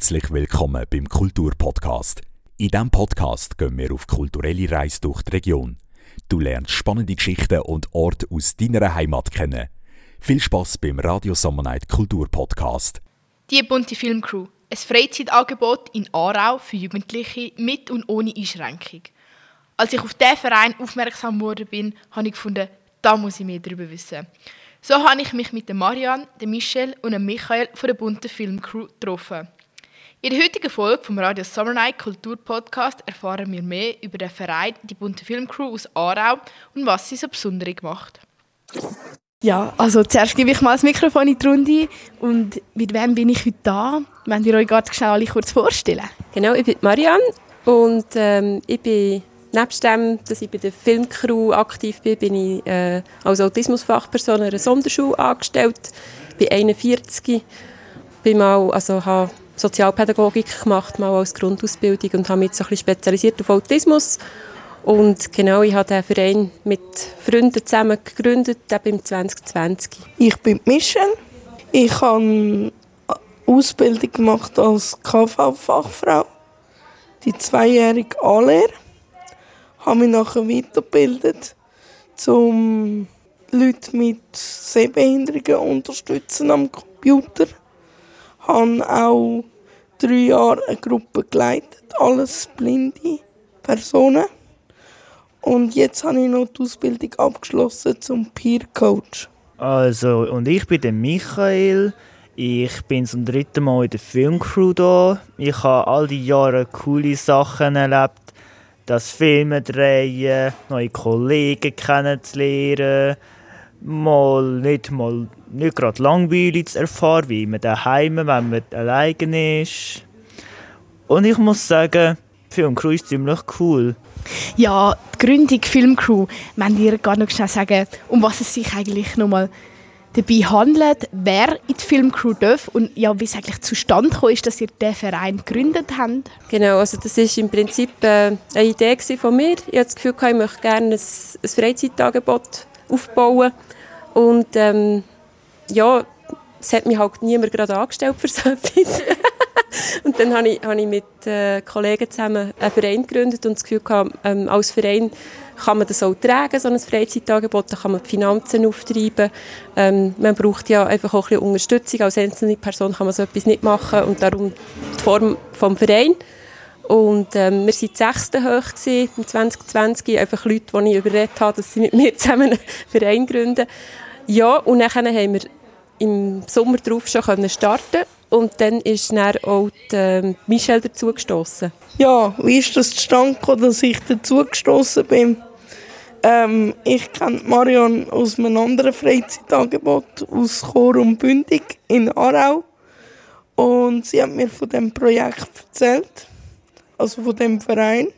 Herzlich willkommen beim Kulturpodcast. In diesem Podcast gehen wir auf kulturelle Reise durch die Region. Du lernst spannende Geschichten und Orte aus deiner Heimat kennen. Viel Spaß beim Radio Summer Night Kulturpodcast. Die bunte Filmcrew. Ein Freizeitangebot in Aarau für Jugendliche mit und ohne Einschränkung. Als ich auf diesen Verein aufmerksam geworden bin, habe ich gefunden, da muss ich mehr darüber wissen. So habe ich mich mit Marianne, Michelle und Michael von der bunten Filmcrew getroffen. In der heutigen Folge vom Radio Summer Night Kultur Podcast erfahren wir mehr über den Verein Die bunte Filmcrew aus Aarau und was sie so besonders macht. Ja, also zuerst gebe ich mal das Mikrofon in die Runde und mit wem bin ich heute da? Wollt ihr euch gerade schnell alle kurz vorstellen? Genau, ich bin Marianne und ähm, ich bin Nebst dem, dass ich bei der Filmcrew aktiv bin, bin ich äh, als Autismusfachperson in einer Sonderschule angestellt. Ich bin 41, bin mal, also habe Sozialpädagogik gemacht, mal als Grundausbildung und habe mich so ein bisschen spezialisiert auf Autismus. Und genau, ich habe den Verein mit Freunden zusammen gegründet, eben 2020. Ich bin Michelle. Ich habe Ausbildung gemacht als KV-Fachfrau, die zweijährige Anlehre habe mich nachher weitergebildet, um Leute mit Sehbehinderungen unterstützen am Computer. Habe auch drei Jahre eine Gruppe geleitet, alles blinde Personen. Und jetzt habe ich noch die Ausbildung abgeschlossen zum Peer Coach. Also, und ich bin der Michael. Ich bin zum dritten Mal in der Filmcrew da. Ich habe all die Jahre coole Sachen erlebt das Filme drehen, neue Kollegen kennenzulernen, mal nicht mal nicht gerade langweilig zu erfahren, wie man daheim, wenn man alleine ist. Und ich muss sagen, Filmcrew ist ziemlich cool. Ja, die Gründung Filmcrew, wenn ihr gar noch schnell sagen, um was es sich eigentlich nochmal dabei handelt, wer in die Filmcrew darf und ja, wie es eigentlich zustande gekommen ist, dass ihr diesen Verein gegründet habt. Genau, also das ist im Prinzip äh, eine Idee von mir. Ich hatte das Gefühl, ich möchte gerne ein, ein Freizeitangebot aufbauen und ähm, ja, es hat mich halt niemand gerade angestellt für so etwas. und dann habe ich, habe ich mit äh, Kollegen zusammen einen Verein gegründet und das Gefühl gehabt, ähm, als Verein kann man das auch tragen, so ein Freizeitangebot, da kann man die Finanzen auftreiben. Ähm, man braucht ja einfach auch ein bisschen Unterstützung. Als einzelne Person kann man so etwas nicht machen und darum die Form vom Verein. Und ähm, wir waren sechste hoch gewesen, im 2020, einfach Leute, die ich überredet habe, dass sie mit mir zusammen einen Verein gründen. Ja, und dann haben wir im Sommer darauf schon starten und dann ist dann auch die, äh, Michelle dazugestoßen. Ja, wie ist das zustande gekommen, dass ich dazugestoßen bin? Ähm, ich kenne Marion aus einem anderen Freizeitangebot aus Chor und Bündig in Aarau. Und sie hat mir von dem Projekt erzählt, also von dem Verein.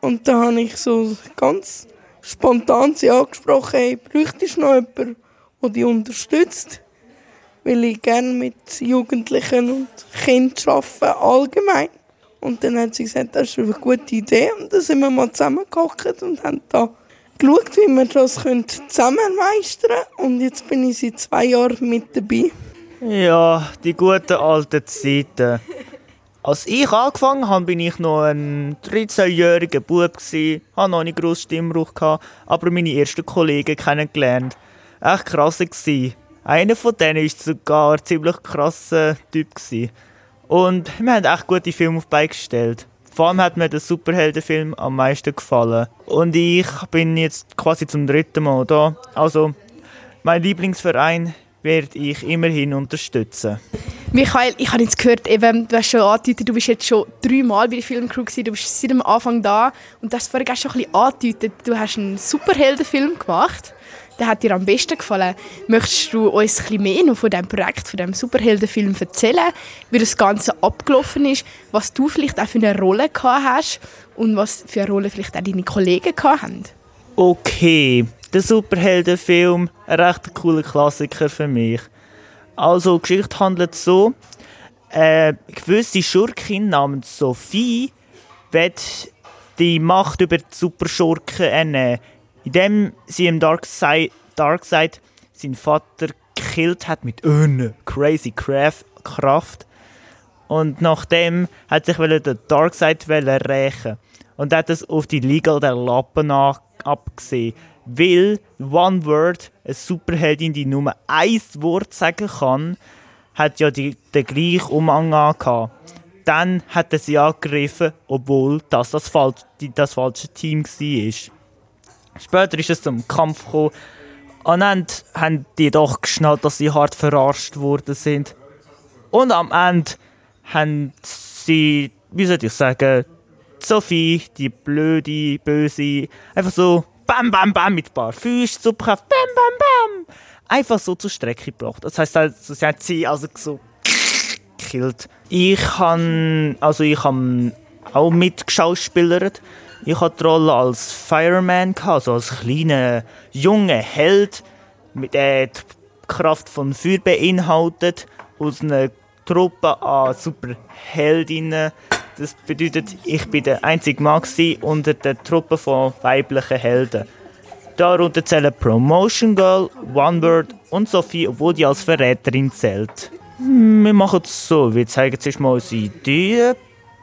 Und da habe ich so ganz spontan sie angesprochen, hey, bräuchtest du noch jemanden, der dich unterstützt? Weil ich gerne mit Jugendlichen und Kindern arbeite, allgemein. Und dann hat sie gesagt, das ist eine gute Idee. Und dann sind wir mal zusammengekocht und haben da geschaut, wie wir das zusammen meistern können. Und jetzt bin ich seit zwei Jahren mit dabei. Ja, die guten alten Zeiten. Als ich angefangen habe, bin ich noch ein 13-jähriger Bub gsi, hatte noch nicht groß Stimmbruch gehabt, aber meine ersten Kollegen kennengelernt. Echt krass gsi. Einer von denen war sogar ein ziemlich krasser Typ gsi. Und wir haben echt gute Filme auf beigestellt. Vor allem hat mir der Superheldenfilm am meisten gefallen. Und ich bin jetzt quasi zum dritten Mal da. Also, mein Lieblingsverein werde ich immerhin unterstützen. Michael, ich habe jetzt gehört, eben, du hast schon angedeutet, du bist jetzt schon dreimal bei der Filmcrew gewesen, du bist seit dem Anfang da und du hast vorhin schon ein bisschen angedeutet, du hast einen Superheldenfilm gemacht der hat dir am besten gefallen. Möchtest du uns ein bisschen mehr noch von diesem Projekt, von diesem Superheldenfilm erzählen, wie das Ganze abgelaufen ist, was du vielleicht auch für eine Rolle gehabt hast und was für eine Rolle vielleicht auch deine Kollegen gehabt haben? Okay, der Superheldenfilm, ein recht cooler Klassiker für mich. Also, die Geschichte handelt so, eine gewisse Schurkin namens Sophie wird die Macht über die Superschurken ernehmen indem sie im Darkseid, Darkseid seinen Vater gekillt hat mit einer crazy Kraft. Und nachdem hat sich der Darkseid rächen und hat es auf die Liga der Lappen abgesehen. Weil One Word, eine Superheldin, die nur ein Wort sagen kann, hat ja die, den gleichen Umhang gehabt. Dann hat er sie angegriffen, obwohl das das, Fal das falsche Team war. Später ist es zum Kampf gekommen. Und dann haben die doch geschnallt, dass sie hart verarscht worden sind. Und am Ende haben sie, wie soll ich sagen, Sophie, die blöde, böse, einfach so bam, bam, bam mit ein paar Füßen, Superkraft, bam, bam, bam, einfach so zur Strecke gebracht. Das heisst, also, sie hat sie also so gekillt. Ich habe, also ich auch mitgeschauspielert. Ich hatte die Rolle als Fireman, also als kleiner, junger Held, mit der die Kraft von Feuer beinhaltet, aus einer Truppe an Superheldinnen. Das bedeutet, ich bin der einzige Mann unter der Truppe von weiblichen Helden. Darunter zählen Promotion Girl, One Word und Sophie, obwohl die als Verräterin zählt. Wir machen es so, wir zeigen zuerst mal unsere Ideen,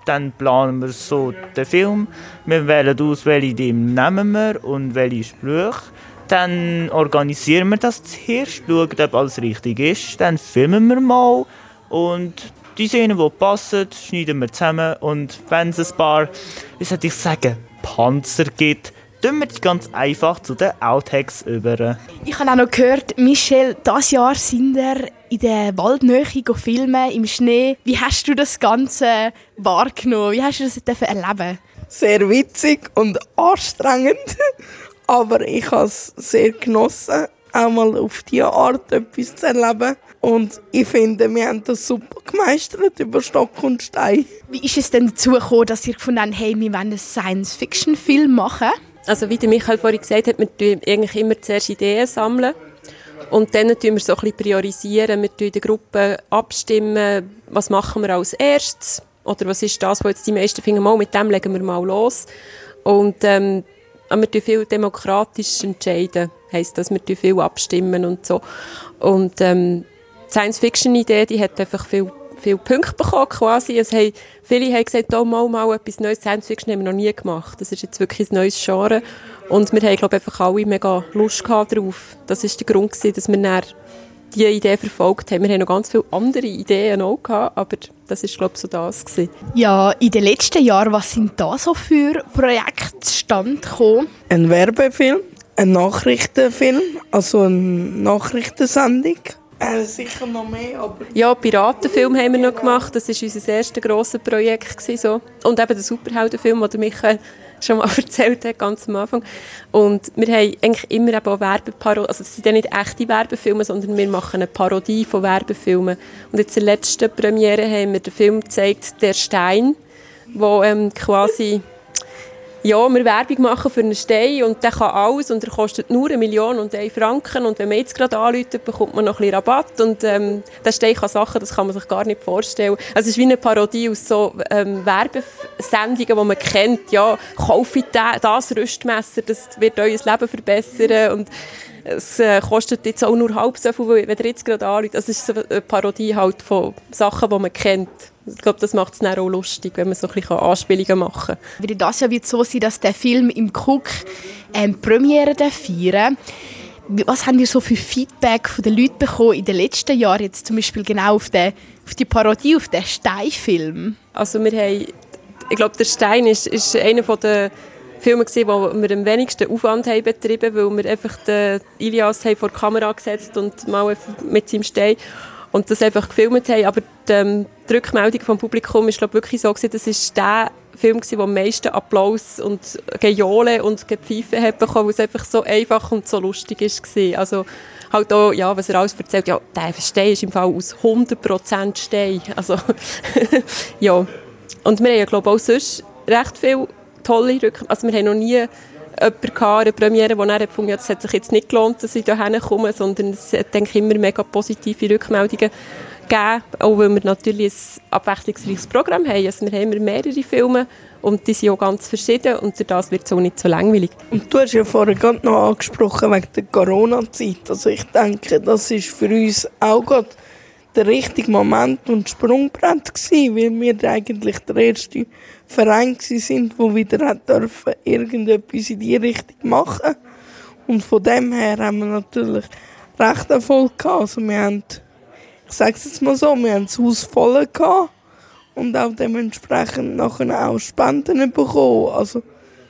dann planen wir so den Film. Wir wählen aus, welche Idee nehmen wir und welche Sprüche. Dann organisieren wir das zuerst, schauen, ob alles richtig ist. Dann filmen wir mal und die Szenen, die passen, schneiden wir zusammen. Und wenn es ein paar, wie soll ich sagen, Panzer gibt, tun wir die ganz einfach zu den Outtakes über. Ich habe auch noch gehört, Michel, das Jahr sind wir in der Waldnähe filmen, im Schnee. Wie hast du das Ganze wahrgenommen? Wie hast du das erleben Sehr witzig und anstrengend, aber ich habe es sehr genossen, auch mal auf diese Art etwas zu erleben. Und ich finde, wir haben das super gemeistert über Stock und Stein. Wie ist es denn dazu gekommen, dass ihr gefunden habt, hey, wir wollen einen Science-Fiction-Film machen? Also wie der Michael vorhin gesagt hat, wir tun eigentlich immer zuerst Ideen sammeln und dann tun wir so ein bisschen priorisieren. Wir tun in der Gruppe abstimmen, was machen wir als erstes oder was ist das, was jetzt die meisten finden, mal mit dem legen wir mal los. Und ähm, wir tun viel demokratisch entscheiden, heisst das, wir tun viel abstimmen und so. Und ähm, Science-Fiction-Idee, die hat einfach viel, viel Punkte bekommen quasi. Es haben, viele haben gesagt, oh, mal, mal etwas Neues, Science-Fiction haben wir noch nie gemacht. Das ist jetzt wirklich ein neues Genre. Und wir haben, glaube ich, einfach alle mega Lust gehabt darauf. Das war der Grund, gewesen, dass wir dann diese Idee verfolgt haben. Wir haben noch ganz viele andere Ideen auch gehabt, aber das ist glaube ich so das gewesen. Ja, in den letzten Jahren, was sind da so für Projekte zustande gekommen? Ein Werbefilm, ein Nachrichtenfilm, also eine Nachrichtensendung. Äh, sicher noch mehr, aber... Ja, Piratenfilm haben wir noch gemacht. Das war unser erstes grosses Projekt. Gewesen, so. Und eben der Superheldenfilm, den Michael schon mal erzählt hat, ganz am Anfang. Und wir haben eigentlich immer eben auch Werbeparodien, also es sind ja nicht echte Werbefilme, sondern wir machen eine Parodie von Werbefilmen. Und jetzt in der letzten Premiere haben wir den Film gezeigt, «Der Stein», wo ähm, quasi ja, wir Werbung machen für einen Stein und der kann alles und er kostet nur eine Million und einen Franken und wenn man jetzt gerade anruft, bekommt man noch ein bisschen Rabatt und ähm, der Stein kann Sachen, das kann man sich gar nicht vorstellen. Also es ist wie eine Parodie aus so ähm, Werbesendungen, die man kennt, ja, kaufe das Rüstmesser, das wird euer Leben verbessern und es äh, kostet jetzt auch nur halb so viel, wenn ihr jetzt gerade anruft. Es ist so eine Parodie halt von Sachen, die man kennt. Ich glaube, das macht es dann auch lustig, wenn man so ein bisschen Anspielungen machen kann. Weil das ja wird so sein, dass der Film im Cook ähm, Premiere feiern Was haben wir so für Feedback von den Leuten bekommen in den letzten Jahren, jetzt zum Beispiel genau auf, den, auf die Parodie, auf den Steinfilm? Also wir haben, ich glaube, der Stein ist, ist einer der Filme gesehen, wo wir am wenigsten Aufwand haben betrieben, weil wir einfach den Ilias haben vor die Kamera gesetzt und mal mit seinem Stein und das einfach gefilmt haben. Aber die, ähm, die Rückmeldung vom Publikum ist glaube wirklich so gewesen, das ist der Film gewesen, der am meisten Applaus und Gejole und Gepfeife hat bekommen, weil es einfach so einfach und so lustig ist gewesen. Also halt auch, ja, was er alles erzählt, ja, der Stein ist im Fall aus 100% Stein. Also, ja. Und wir haben ja, glaube ich, auch sonst recht viel tolle Rückmeldungen. Also wir haben noch nie jemanden gehabt, eine Premiere, der dann gefunden hat, es hat sich jetzt nicht gelohnt, dass ich hierher komme, sondern es hat, denke ich, immer mega positive Rückmeldungen gegeben, auch weil wir natürlich ein abwechslungsreiches Programm haben. Also wir haben immer mehrere Filme und die sind auch ganz verschieden und das wird auch nicht so langweilig. Und du hast ja vorhin gerade noch angesprochen wegen der Corona-Zeit. Also ich denke, das ist für uns auch gerade der richtige Moment und Sprungbrett gewesen, weil wir eigentlich der erste Verein sind, wo wieder dürfen irgendetwas in die Richtung machen. Und von dem her haben wir natürlich recht Erfolg gehabt. Also wir haben, ich sage es jetzt mal so, wir haben das Haus voll gehabt und auch dementsprechend nachher auch Spenden bekommen. Also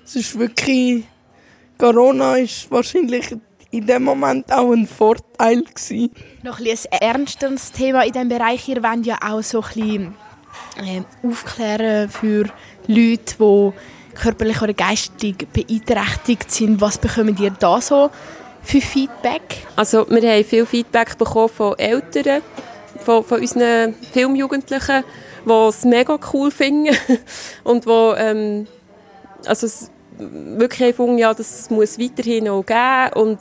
es ist wirklich, Corona ist wahrscheinlich in dem Moment auch ein Vorteil gewesen. Noch ein, ein ernsteres Thema in diesem Bereich. Ihr wollt ja auch so ein bisschen aufklären für Leute, die körperlich oder geistig beeinträchtigt sind. Was bekommt ihr da so für Feedback? Also wir haben viel Feedback bekommen von Eltern, von, von unseren Filmjugendlichen, die es mega cool finden und die ähm, also wirklich gefunden, ja, das muss weiterhin auch geben und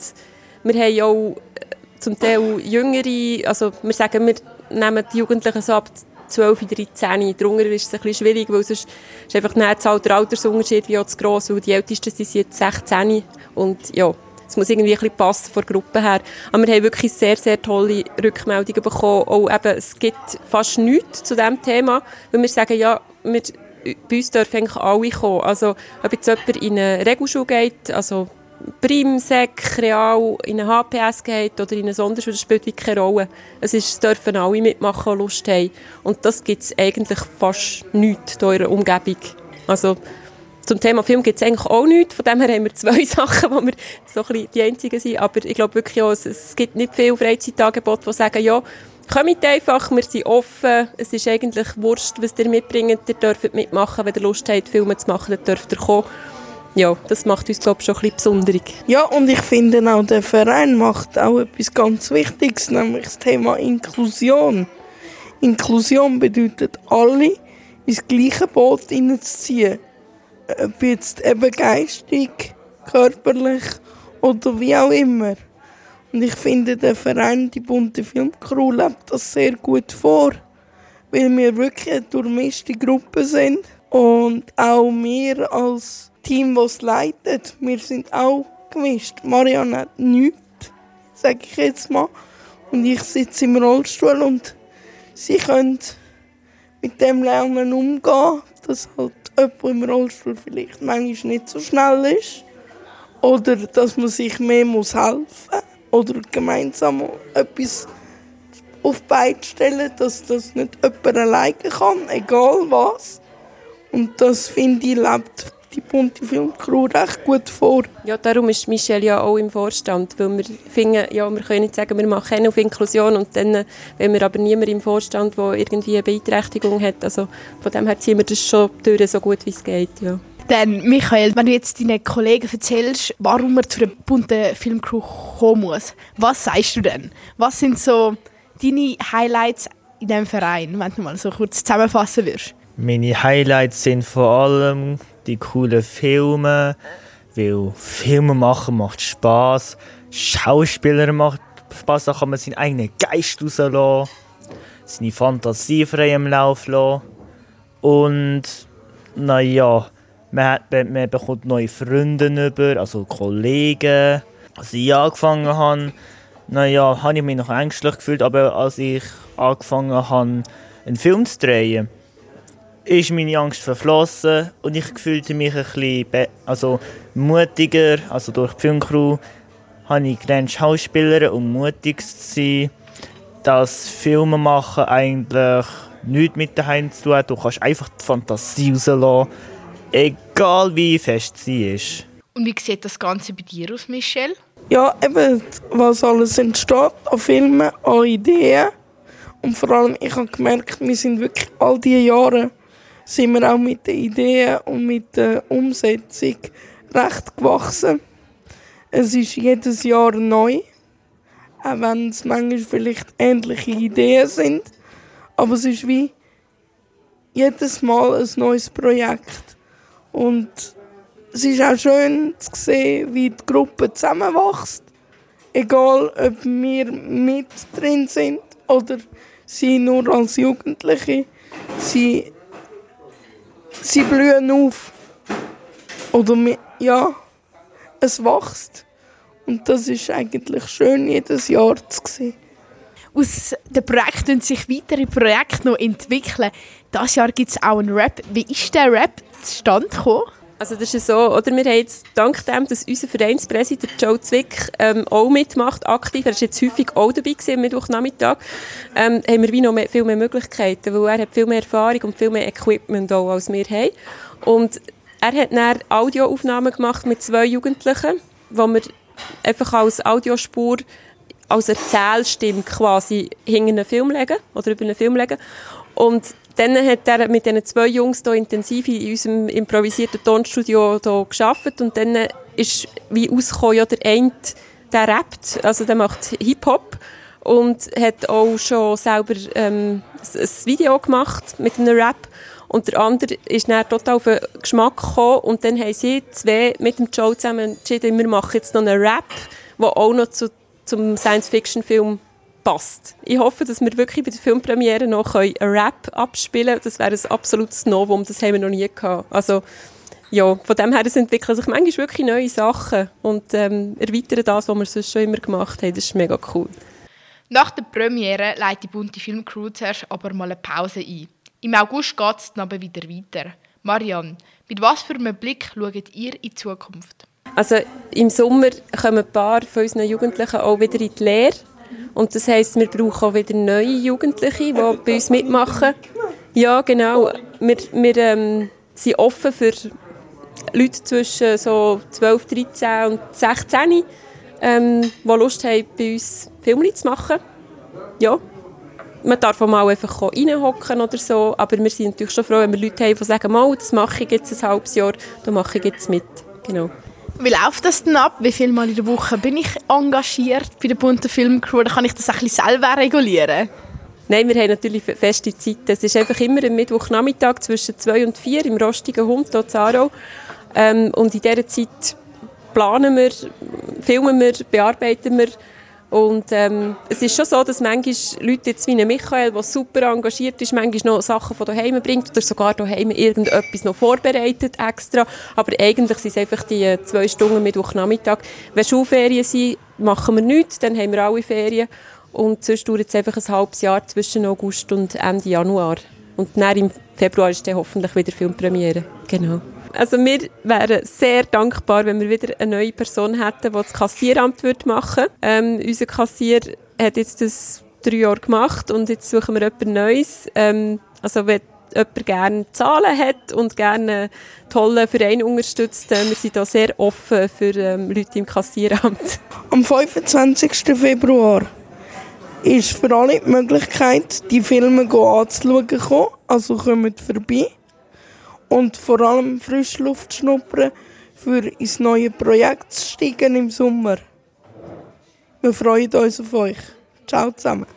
wir haben auch äh, zum Teil jüngere, also wir sagen, wir nehmen die Jugendlichen so ab 12, 13, darunter ist es ein bisschen schwierig, weil sonst ist einfach nicht der Altersunterschied wie auch zu gross, weil die Ältesten sind jetzt 16 und ja, es muss irgendwie ein bisschen passen von der Gruppe her. Aber wir haben wirklich sehr, sehr tolle Rückmeldungen bekommen. Auch eben, es gibt fast nichts zu diesem Thema, weil wir sagen, ja, wir, bei uns dürfen eigentlich alle kommen. Also, ob jetzt jemand in eine Regelschule geht, also Prim, Sek, Real, in eine HPS geht oder in eine Sonderschule, das spielt keine Rolle. Es, ist, dürfen alle mitmachen, die Lust haben. Und das gibt es eigentlich fast nichts in eurer Umgebung. Also, zum Thema Film gibt es eigentlich auch nichts. Von dem her haben wir zwei Sachen, wo wir so ein bisschen die einzigen sind. Aber ich glaube wirklich auch, es, es gibt nicht viele Freizeitangebote, die sagen, ja, kommt einfach, wir sind offen. Es ist eigentlich wurscht, was ihr mitbringt. Ihr dürft mitmachen. Wenn ihr Lust habt, Filme zu machen, dann dürft ihr kommen. Ja, das macht uns, glaube ich, schon ein bisschen besonderig. Ja, und ich finde auch, der Verein macht auch etwas ganz Wichtiges, nämlich das Thema Inklusion. Inklusion bedeutet, alle ins gleiche Boot hineinzuziehen ob jetzt eben geistig, körperlich oder wie auch immer. Und ich finde, der Verein, die bunte Filmcrew, lebt das sehr gut vor, weil wir wirklich eine durchmischte Gruppe sind und auch wir als Team, das leitet, wir sind auch gemischt. Marianne hat nichts, sage ich jetzt mal, und ich sitze im Rollstuhl und sie können mit dem Lernen umgehen, dass halt jemand im Rollstuhl vielleicht manchmal nicht so schnell ist. Oder dass man sich mehr muss helfen muss. Oder gemeinsam etwas auf die Beine stellen, dass das nicht jemand alleine kann, egal was. Und das finde ich, lebt die bunte Filmcrew recht gut vor. Ja, darum ist Michelle ja auch im Vorstand, weil wir finden, ja, wir können nicht sagen, wir machen auf Inklusion und dann, wenn wir aber niemand im Vorstand, der irgendwie eine Beeinträchtigung hat, also von dem her ziehen wir das schon durch, so gut wie es geht, ja. Dann, Michael, wenn du jetzt deinen Kollegen erzählst, warum er zu einer bunten Filmcrew kommen muss, was sagst du denn? Was sind so deine Highlights in diesem Verein, wenn du mal so kurz zusammenfassen würdest? Meine Highlights sind vor allem die coolen Filme, weil Filme machen macht Spaß, Schauspieler macht Spaß, da kann man seinen eigenen Geist rauslassen, seine Fantasie frei im Lauf lassen. Und naja, man, hat, man bekommt neue Freunde über, also Kollegen. Als ich angefangen habe, naja, habe ich mich noch ängstlich gefühlt, aber als ich angefangen habe, einen Film zu drehen, ist meine Angst verflossen und ich fühlte mich ein bisschen also mutiger. Also durch die Filmcrew habe ich gelernt, Schauspieler und mutig zu sein. Dass Filme machen eigentlich nichts mit daheim zu tun hat. Du kannst einfach die Fantasie rauslassen, egal wie fest sie ist. Und wie sieht das Ganze bei dir aus, Michelle? Ja, eben, was alles entsteht an Filmen, an Ideen. Und vor allem, ich habe gemerkt, wir sind wirklich all diese Jahre sind wir auch mit den Ideen und mit der Umsetzung recht gewachsen. Es ist jedes Jahr neu, auch wenn es manchmal vielleicht ähnliche Ideen sind. Aber es ist wie jedes Mal ein neues Projekt. Und es ist auch schön zu sehen, wie die Gruppe zusammenwächst. Egal, ob wir mit drin sind oder sie nur als Jugendliche. Sie sie blühen auf. Oder ja, es wächst. Und das ist eigentlich schön, jedes Jahr zu sehen. aus den Projekten sich weitere Projekte noch entwickeln. Dieses Jahr gibt es auch einen Rap. Wie ist der Rap zustande gekommen? Also das ist so, oder wir haben jetzt dank dem, dass unser Vereinspräsident Joe Zwick ähm, auch mitmacht, aktiv, er ist jetzt häufig auch dabei gewesen, am Mittwochnachmittag, ähm, haben wir wie noch mehr, viel mehr Möglichkeiten, weil er hat viel mehr Erfahrung und viel mehr Equipment auch, als wir haben. Und er hat dann Audioaufnahmen gemacht mit zwei Jugendlichen, wo wir einfach als Audiospur als Erzählstimme quasi hinter einen Film legen oder über einen Film legen. Und dann hat er mit diesen zwei Jungs hier intensiv in unserem improvisierten Tonstudio hier gearbeitet und dann ist wie ausgekommen, ja, der eine, der rappt, also der macht Hip-Hop und hat auch schon selber ähm, ein Video gemacht mit einem Rap und der andere ist dann total auf den Geschmack gekommen und dann haben sie zwei mit dem Joe zusammen entschieden, wir machen jetzt noch einen Rap, der auch noch zu, zum Science-Fiction-Film passt. Ich hoffe, dass wir wirklich bei der Filmpremiere noch einen Rap abspielen können. Das wäre ein absolutes Novum, das haben wir noch nie gehabt. Also, ja, von dem her entwickeln sich manchmal wirklich neue Sachen und ähm, erweitern das, was wir sonst schon immer gemacht haben. Das ist mega cool. Nach der Premiere leitet die bunte Filmcrew zuerst aber mal eine Pause ein. Im August geht es dann aber wieder weiter. Marianne, mit was für einem Blick schaut ihr in die Zukunft? Also im Sommer kommen ein paar von unseren Jugendlichen auch wieder in die Lehre und das heisst, wir brauchen auch wieder neue Jugendliche, die bei uns mitmachen. Ja, genau. Wir, wir ähm, sind offen für Leute zwischen so 12, 13 und 16, ähm, die Lust haben, bei uns Filme zu machen. Ja. Man darf auch mal einfach reinhocken oder so, aber wir sind natürlich schon froh, wenn wir Leute haben, die sagen, mal, das mache ich jetzt ein halbes Jahr, dann mache ich jetzt mit. Genau. Wie läuft das denn ab? Wie viel Mal in der Woche bin ich engagiert bei der bunten Filmcrew? Oder kann ich das ein selber regulieren? Nein, wir haben natürlich feste Zeiten. Es ist einfach immer am Mittwochnachmittag zwischen 2 und 4 im rostigen Hund hier Aarau. Ähm, und in dieser Zeit planen wir, filmen wir, bearbeiten wir und ähm, es ist schon so, dass manchmal Leute jetzt wie Michael, der super engagiert ist, manchmal noch Sachen von daheim bringt oder sogar daheim irgendetwas noch vorbereitet extra. Aber eigentlich sind es einfach die zwei Stunden Mittwochnachmittag. Wenn Schulferien sind, machen wir nichts, dann haben wir alle Ferien. Und sonst dauert es einfach ein halbes Jahr zwischen August und Ende Januar. Und dann im Februar ist dann hoffentlich wieder Filmpremiere. Genau. Also wir wären sehr dankbar, wenn wir wieder eine neue Person hätten, die das Kassieramt machen würde. Ähm, unser Kassier hat jetzt das drei Jahre gemacht und jetzt suchen wir etwas Neues. Ähm, also wenn jemand gerne Zahlen hat und gerne einen tollen Verein unterstützt, äh, wir sind da sehr offen für ähm, Leute im Kassieramt. Am 25. Februar ist für alle die Möglichkeit, die Filme anzuschauen, also kommt vorbei und vor allem Frischluft schnuppern, für ins neue Projekt zu steigen im Sommer. Wir freuen uns auf euch. Ciao zusammen.